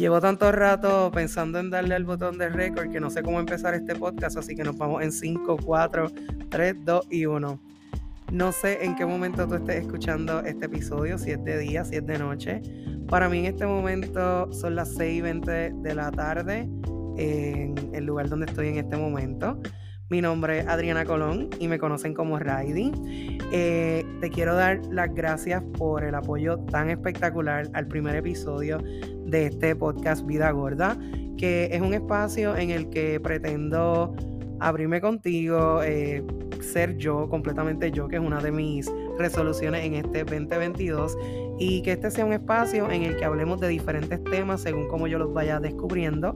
llevo tanto rato pensando en darle al botón de record que no sé cómo empezar este podcast, así que nos vamos en 5, 4, 3, 2 y 1. No sé en qué momento tú estés escuchando este episodio, si es de día, si es de noche. Para mí en este momento son las 6 y 20 de la tarde en el lugar donde estoy en este momento. Mi nombre es Adriana Colón y me conocen como Riding. Eh, te quiero dar las gracias por el apoyo tan espectacular al primer episodio de este podcast Vida Gorda, que es un espacio en el que pretendo abrirme contigo, eh, ser yo, completamente yo, que es una de mis resoluciones en este 2022, y que este sea un espacio en el que hablemos de diferentes temas según como yo los vaya descubriendo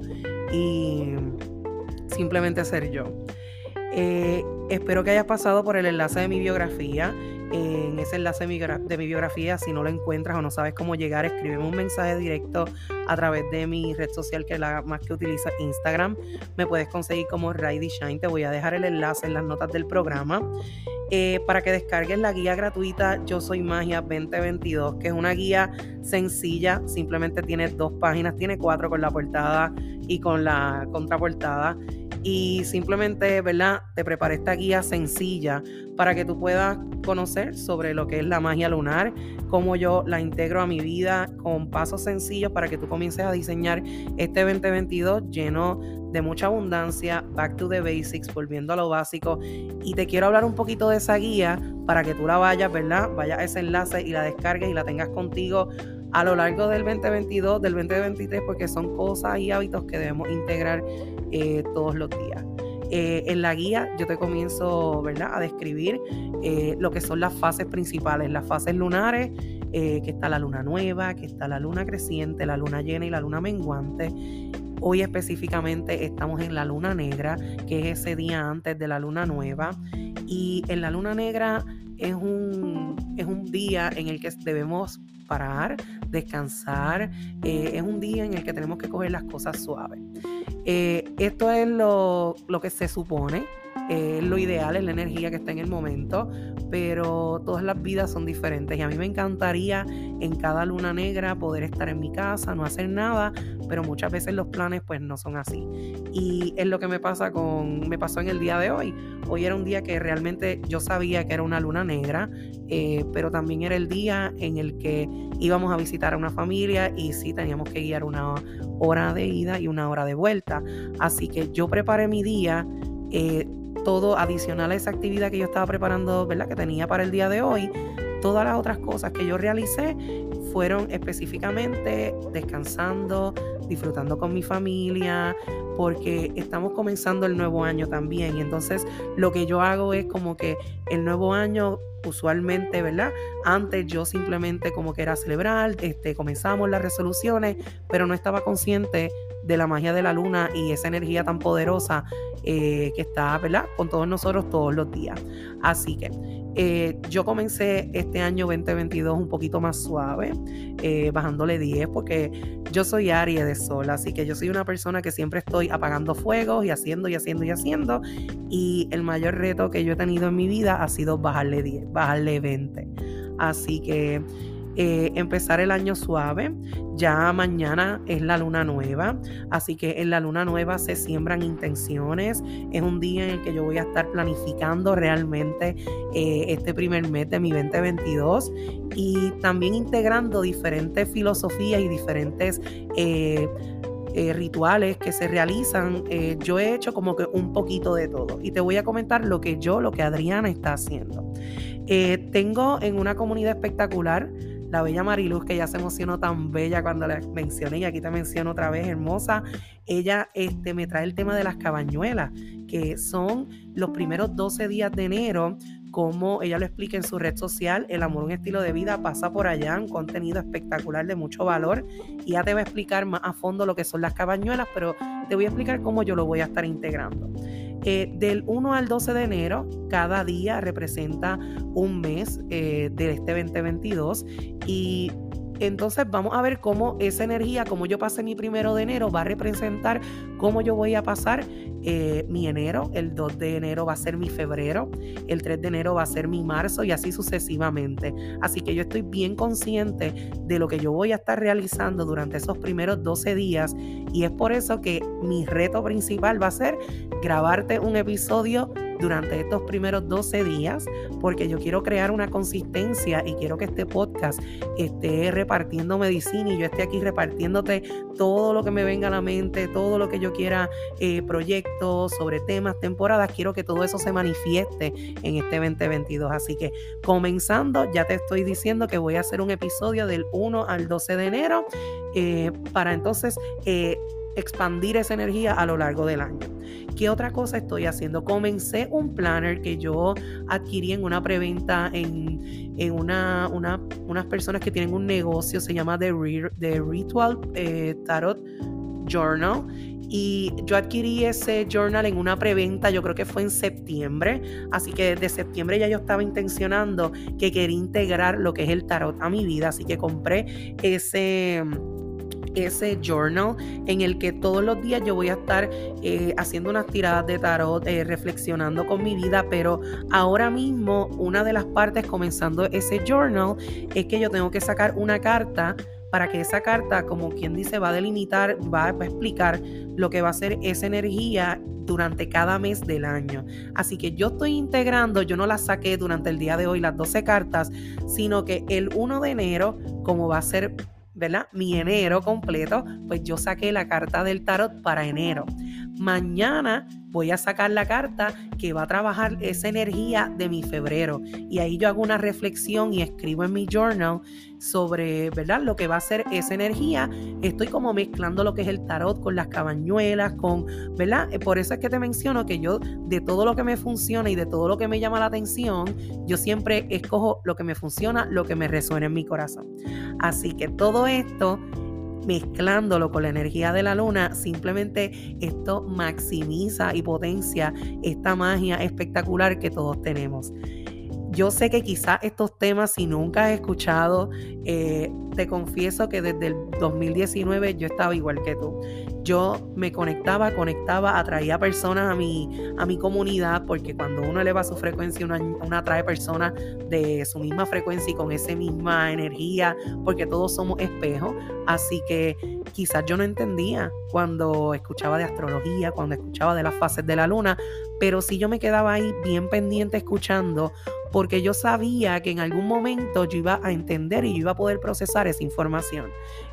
y simplemente ser yo. Eh, espero que hayas pasado por el enlace de mi biografía. En ese enlace de mi biografía, si no lo encuentras o no sabes cómo llegar, escríbeme un mensaje directo a través de mi red social, que es la más que utiliza Instagram. Me puedes conseguir como Ridey Shine. Te voy a dejar el enlace en las notas del programa. Eh, para que descargues la guía gratuita Yo Soy Magia 2022, que es una guía sencilla, simplemente tiene dos páginas, tiene cuatro con la portada y con la contraportada y simplemente, ¿verdad? Te preparé esta guía sencilla para que tú puedas conocer sobre lo que es la magia lunar, cómo yo la integro a mi vida con pasos sencillos para que tú comiences a diseñar este 2022 lleno de mucha abundancia, back to the basics, volviendo a lo básico. Y te quiero hablar un poquito de esa guía para que tú la vayas, ¿verdad? Vaya a ese enlace y la descargues y la tengas contigo a lo largo del 2022, del 2023, porque son cosas y hábitos que debemos integrar eh, todos los días. Eh, en la guía yo te comienzo ¿verdad? a describir eh, lo que son las fases principales, las fases lunares, que está la luna nueva, que está la luna creciente, la luna llena y la luna menguante. Hoy específicamente estamos en la luna negra, que es ese día antes de la luna nueva. Y en la luna negra es un, es un día en el que debemos parar, descansar. es un día en el que tenemos que coger las cosas suaves. Eh, esto es lo, lo, que se supone, es lo ideal, es la energía que está en el momento, pero todas las vidas son diferentes y a mí me encantaría en cada luna negra poder estar en mi casa, no hacer nada, pero muchas veces los planes pues no son así. Y es lo que me pasa con, me pasó en el día de hoy. Hoy era un día que realmente yo sabía que era una luna negra, eh, pero también era el día en el que íbamos a visitar a una familia y sí teníamos que guiar una hora de ida y una hora de vuelta. Así que yo preparé mi día. Eh, todo adicional a esa actividad que yo estaba preparando, ¿verdad? Que tenía para el día de hoy, todas las otras cosas que yo realicé fueron específicamente descansando, disfrutando con mi familia, porque estamos comenzando el nuevo año también. Y entonces lo que yo hago es como que el nuevo año usualmente, ¿verdad? Antes yo simplemente como que era celebrar, este, comenzamos las resoluciones, pero no estaba consciente de la magia de la luna y esa energía tan poderosa eh, que está, ¿verdad? Con todos nosotros todos los días. Así que eh, yo comencé este año 2022 un poquito más suave, eh, bajándole 10, porque yo soy Aries de Sol, así que yo soy una persona que siempre estoy apagando fuegos y haciendo y haciendo y haciendo. Y el mayor reto que yo he tenido en mi vida ha sido bajarle 10, bajarle 20. Así que eh, empezar el año suave. Ya mañana es la luna nueva, así que en la luna nueva se siembran intenciones. Es un día en el que yo voy a estar planificando realmente eh, este primer mes de mi 2022 y también integrando diferentes filosofías y diferentes... Eh, rituales que se realizan, yo he hecho como que un poquito de todo. Y te voy a comentar lo que yo, lo que Adriana está haciendo. tengo en una comunidad espectacular la bella Mariluz, que ya se emocionó tan bella cuando la mencioné, y aquí te menciono otra vez, hermosa, ella este, me trae el tema de las cabañuelas, que son los primeros 12 días de enero, como ella lo explica en su red social, El amor, un estilo de vida, pasa por allá, un contenido espectacular de mucho valor, y ya te va a explicar más a fondo lo que son las cabañuelas, pero te voy a explicar cómo yo lo voy a estar integrando. Eh, del 1 al 12 de enero, cada día representa un mes eh, de este 2022 y entonces vamos a ver cómo esa energía, como yo pasé mi primero de enero, va a representar cómo yo voy a pasar eh, mi enero. El 2 de enero va a ser mi febrero. El 3 de enero va a ser mi marzo y así sucesivamente. Así que yo estoy bien consciente de lo que yo voy a estar realizando durante esos primeros 12 días. Y es por eso que mi reto principal va a ser grabarte un episodio durante estos primeros 12 días porque yo quiero crear una consistencia y quiero que este podcast esté repartiendo medicina y yo esté aquí repartiéndote todo lo que me venga a la mente, todo lo que yo quiera, eh, proyectos sobre temas, temporadas, quiero que todo eso se manifieste en este 2022. Así que comenzando, ya te estoy diciendo que voy a hacer un episodio del 1 al 12 de enero eh, para entonces... Eh, expandir esa energía a lo largo del año. ¿Qué otra cosa estoy haciendo? Comencé un planner que yo adquirí en una preventa en, en una, una, unas personas que tienen un negocio, se llama The, Ritual eh, Tarot Journal. Y yo adquirí ese journal en una preventa, yo creo que fue en septiembre. Así que desde septiembre ya yo estaba intencionando que quería integrar lo que es el tarot a mi vida. Así que compré ese ese journal en el que todos los días yo voy a estar eh, haciendo unas tiradas de tarot, eh, reflexionando con mi vida, pero ahora mismo una de las partes comenzando ese journal es que yo tengo que sacar una carta para que esa carta, como quien dice, va a delimitar, va a explicar lo que va a ser esa energía durante cada mes del año. Así que yo estoy integrando, yo no las saqué durante el día de hoy, las 12 cartas, sino que el 1 de enero, como va a ser ¿verdad? Mi enero completo, pues yo saqué la carta del tarot para enero. Mañana voy a sacar la carta que va a trabajar esa energía de mi febrero. Y ahí yo hago una reflexión y escribo en mi journal sobre, ¿verdad? Lo que va a ser esa energía. Estoy como mezclando lo que es el tarot con las cabañuelas, con, ¿verdad? Eh, por eso es que te menciono que yo de todo lo que me funciona y de todo lo que me llama la atención, yo siempre escojo lo que me funciona, lo que me resuena en mi corazón. Así que todo esto mezclándolo con la energía de la luna, simplemente esto maximiza y potencia esta magia espectacular que todos tenemos. Yo sé que quizás estos temas, si nunca has escuchado, eh, te confieso que desde el 2019 yo estaba igual que tú. Yo me conectaba, conectaba, atraía personas a mi, a mi comunidad, porque cuando uno eleva su frecuencia, uno, atrae personas de su misma frecuencia y con esa misma energía, porque todos somos espejos. Así que quizás yo no entendía cuando escuchaba de astrología, cuando escuchaba de las fases de la luna, pero sí yo me quedaba ahí bien pendiente escuchando porque yo sabía que en algún momento yo iba a entender y yo iba a poder procesar esa información.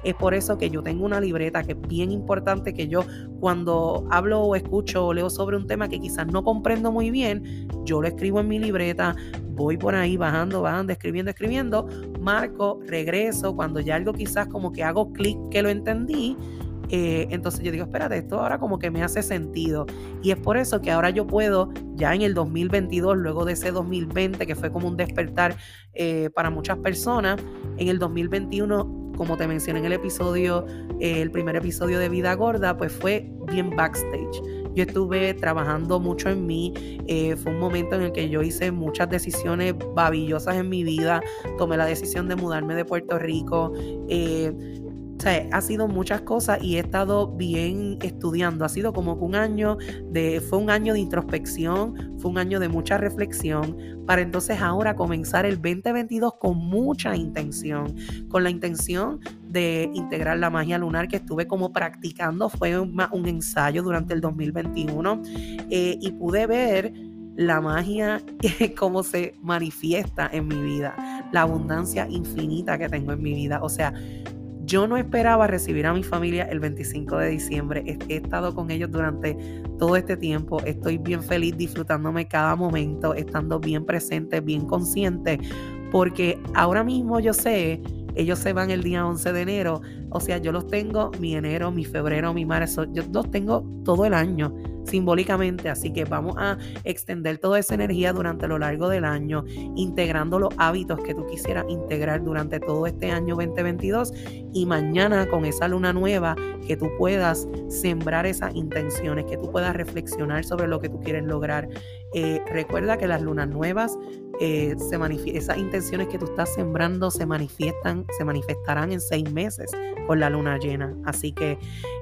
Es por eso que yo tengo una libreta que es bien importante que yo cuando hablo o escucho o leo sobre un tema que quizás no comprendo muy bien, yo lo escribo en mi libreta, voy por ahí bajando, bajando, escribiendo, escribiendo, marco, regreso, cuando ya algo quizás como que hago clic que lo entendí, eh, entonces yo digo, espérate, esto ahora como que me hace sentido. Y es por eso que ahora yo puedo, ya en el 2022, luego de ese 2020, que fue como un despertar eh, para muchas personas, en el 2021, como te mencioné en el episodio, eh, el primer episodio de Vida Gorda, pues fue bien backstage. Yo estuve trabajando mucho en mí. fue un momento en el que yo hice muchas decisiones babillosas en mi vida. Tomé la decisión de mudarme de Puerto Rico. O sea, ha sido muchas cosas y he estado bien estudiando. Ha sido como un año de, fue un año de introspección, fue un año de mucha reflexión, para entonces ahora comenzar el 2022 con mucha intención, con la intención de integrar la magia lunar que estuve como practicando, fue un, ensayo durante el 2021 eh, y pude ver la magia, cómo se manifiesta en mi vida, la abundancia infinita que tengo en mi vida. O sea, yo no esperaba recibir a mi familia el 25 de diciembre. He, estado con ellos durante todo este tiempo. Estoy bien feliz disfrutándome cada momento, estando bien presente, bien consciente, porque ahora mismo yo sé, ellos se van el día 11 de enero. O sea, yo los tengo mi enero, mi febrero, mi marzo. Yo los tengo todo el año simbólicamente. Así que vamos a extender toda esa energía durante lo largo del año, integrando los hábitos que tú quisieras integrar durante todo este año 2022 y mañana con esa luna nueva que tú puedas sembrar esas intenciones, que tú puedas reflexionar sobre lo que tú quieres lograr Eh, recuerda que las lunas nuevas, eh, se esas intenciones que tú estás sembrando se manifiestan, se manifestarán en seis meses con la luna llena. Así que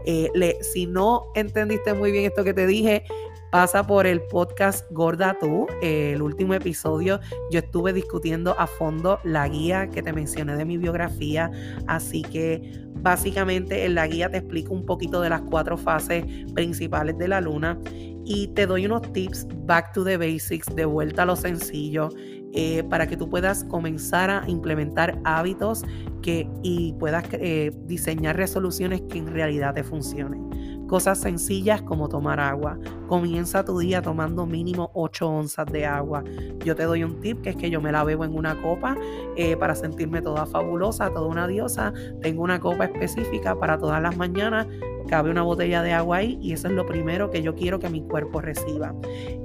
eh, si no entendiste muy bien esto que te dije, pasa por el podcast Gorda Tú, el último episodio. Yo estuve discutiendo a fondo la guía que te mencioné de mi biografía, así que básicamente en la guía te explico un poquito de las cuatro fases principales de la luna y te doy unos tips back to the basics, de vuelta a lo sencillo. Eh, para que tú puedas comenzar a implementar hábitos que, y puedas eh, diseñar resoluciones que en realidad te funcionen. Cosas sencillas como tomar agua. Comienza tu día tomando mínimo 8 onzas de agua. Yo te doy un tip que es que yo me la bebo en una copa eh, para sentirme toda fabulosa, toda una diosa. Tengo una copa específica para todas las mañanas cabe una botella de agua ahí y eso es lo primero que yo quiero que mi cuerpo reciba.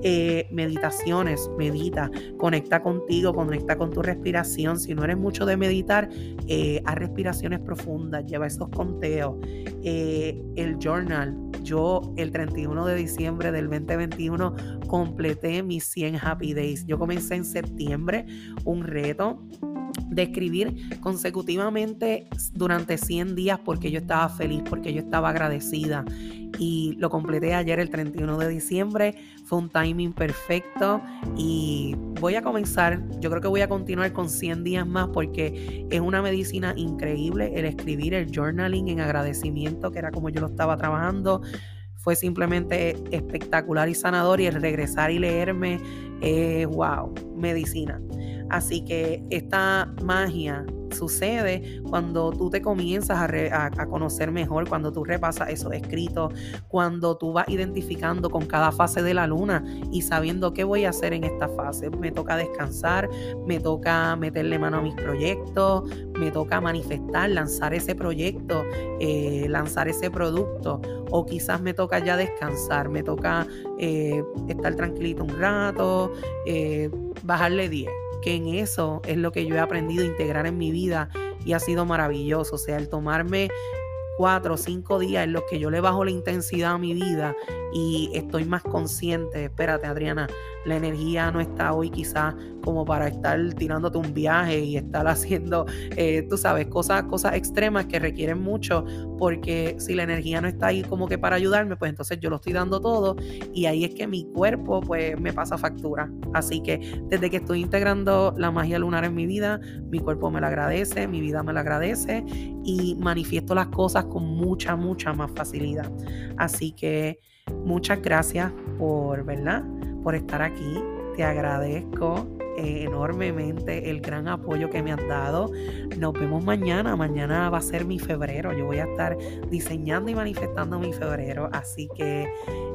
Eh, meditaciones, medita, conecta contigo, conecta con tu respiración. Si no eres mucho de meditar, eh, haz respiraciones profundas, lleva esos conteos. Eh, el journal, yo el 31 de diciembre del 2021 completé mis 100 happy days. Yo comencé en septiembre un reto de escribir consecutivamente durante 100 días porque yo estaba feliz, porque yo estaba agradecida. Y lo completé ayer el 31 de diciembre. Fue un timing perfecto y voy a comenzar, yo creo que voy a continuar con 100 días más porque es una medicina increíble el escribir el journaling en agradecimiento, que era como yo lo estaba trabajando fue simplemente espectacular y sanador y el regresar y leerme, eh, wow, medicina. Así que esta magia sucede cuando tú te comienzas a, conocer mejor, cuando tú repasas esos escritos, cuando tú vas identificando con cada fase de la luna y sabiendo qué voy a hacer en esta fase. Me toca descansar, me toca meterle mano a mis proyectos, me toca manifestar, lanzar ese proyecto, eh, lanzar ese producto, o quizás me toca ya descansar, me toca eh, estar tranquilito un rato, eh, bajarle 10 que en eso es lo que yo he aprendido a integrar en mi vida y ha sido maravilloso. O sea, el tomarme cuatro o cinco días en los que yo le bajo la intensidad a mi vida y estoy más consciente. Espérate, Adriana, la energía no está hoy quizás como para estar tirándote un viaje y estar haciendo, eh, tú sabes, cosas, cosas extremas que requieren mucho, porque si la energía no está ahí como que para ayudarme, pues entonces yo lo estoy dando todo y ahí es que mi cuerpo pues me pasa factura. Así que desde que estoy integrando la magia lunar en mi vida, mi cuerpo me la agradece, mi vida me la agradece y manifiesto las cosas con mucha, mucha más facilidad. Así que muchas gracias por, ¿verdad? Por estar aquí. Te agradezco eh, enormemente el gran apoyo que me han dado. Nos vemos mañana. Mañana va a ser mi febrero. Yo voy a estar diseñando y manifestando mi febrero. Así que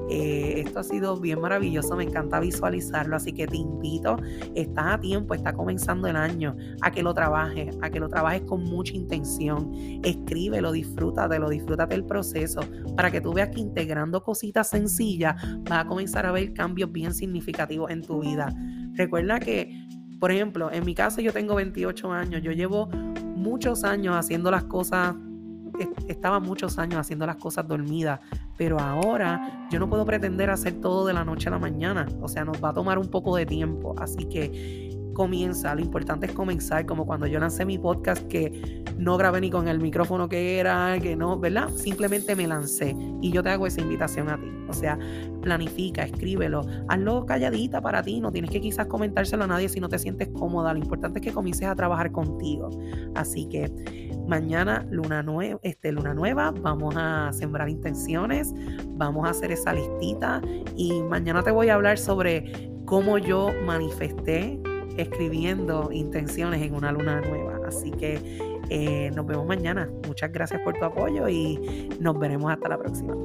eh, esto ha sido bien maravilloso. Me encanta visualizarlo. Así que te invito. Estás a tiempo. Está comenzando el año. A que lo trabajes. A que lo trabajes con mucha intención. Escríbelo, disfrútatelo, disfrútate el proceso. Para que tú veas que integrando cositas sencillas vas a comenzar a ver cambios bien significativos en tu vida. Recuerda que, por ejemplo, en mi caso yo tengo 28 años, yo llevo muchos años haciendo las cosas, estaba muchos años haciendo las cosas dormidas, pero ahora yo no puedo pretender hacer todo de la noche a la mañana, o sea, nos va a tomar un poco de tiempo, así que comienza, lo importante es comenzar, como cuando yo lancé mi podcast que no grabé ni con el micrófono que era, que no, ¿verdad? Simplemente me lancé y yo te hago esa invitación a ti. O sea, planifica, escríbelo, hazlo calladita para ti, no tienes que quizás comentárselo a nadie si no te sientes cómoda, lo importante es que comiences a trabajar contigo. Así que mañana luna nueva, este luna nueva, vamos a sembrar intenciones, vamos a hacer esa listita y mañana te voy a hablar sobre cómo yo manifesté escribiendo intenciones en una luna nueva. Así que eh, nos vemos mañana. Muchas gracias por tu apoyo y nos veremos hasta la próxima.